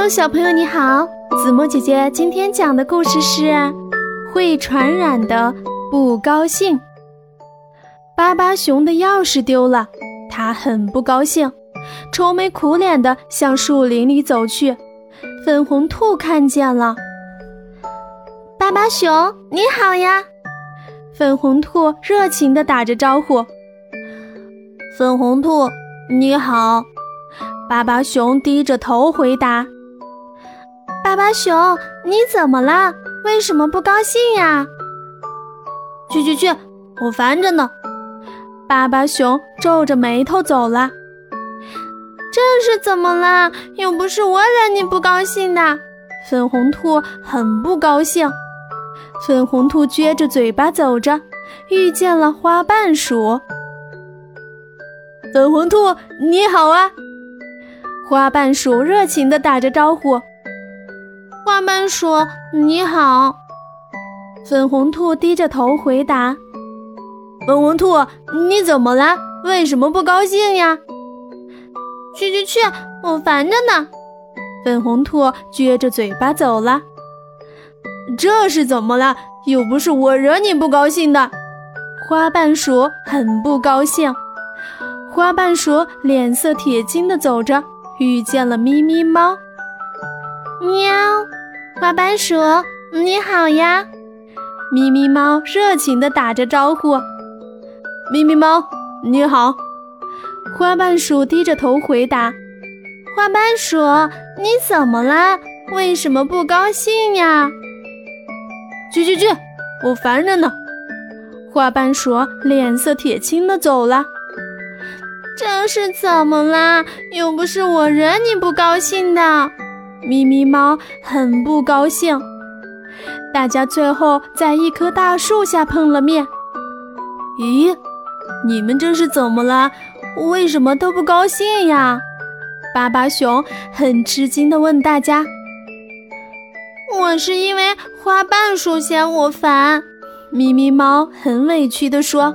Hello，小朋友你好，子墨姐姐今天讲的故事是会传染的不高兴。巴巴熊的钥匙丢了，他很不高兴，愁眉苦脸的向树林里走去。粉红兔看见了，巴巴熊你好呀！粉红兔热情的打着招呼。粉红兔你好，巴巴熊低着头回答。巴巴熊，你怎么了？为什么不高兴呀？去去去，我烦着呢。巴巴熊皱着眉头走了。这是怎么了？又不是我惹你不高兴的。粉红兔很不高兴。粉红兔撅着嘴巴走着，遇见了花瓣鼠。粉红兔你好啊！花瓣鼠热情地打着招呼。花瓣鼠，你好。粉红兔低着头回答：“粉红兔，你怎么了？为什么不高兴呀？”“去去去，我烦着呢。”粉红兔撅着嘴巴走了。“这是怎么了？又不是我惹你不高兴的。”花瓣鼠很不高兴。花瓣鼠脸色铁青地走着，遇见了咪咪猫。喵，花瓣鼠你好呀！咪咪猫热情地打着招呼。咪咪猫你好，花瓣鼠低着头回答。花瓣鼠你怎么了？为什么不高兴呀？去去去，我烦着呢。花瓣鼠脸色铁青地走了。这是怎么了？又不是我惹你不高兴的。咪咪猫很不高兴，大家最后在一棵大树下碰了面。咦，你们这是怎么了？为什么都不高兴呀？巴巴熊很吃惊地问大家。我是因为花瓣鼠嫌我烦，咪咪猫很委屈地说。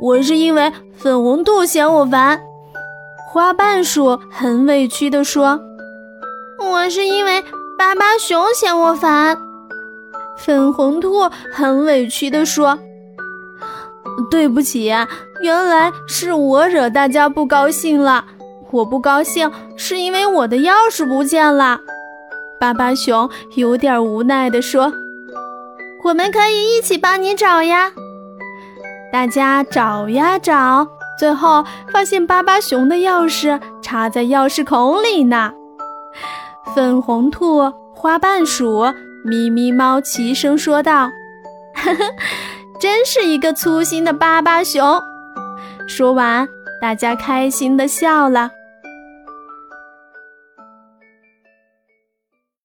我是因为粉红兔嫌我烦，花瓣鼠很委屈地说。我是因为巴巴熊嫌我烦，粉红兔很委屈地说：“对不起，原来是我惹大家不高兴了。我不高兴是因为我的钥匙不见了。”巴巴熊有点无奈地说：“我们可以一起帮你找呀。”大家找呀找，最后发现巴巴熊的钥匙插在钥匙孔里呢。粉红兔、花瓣鼠、咪咪猫齐声说道：“呵呵，真是一个粗心的巴巴熊。”说完，大家开心的笑了。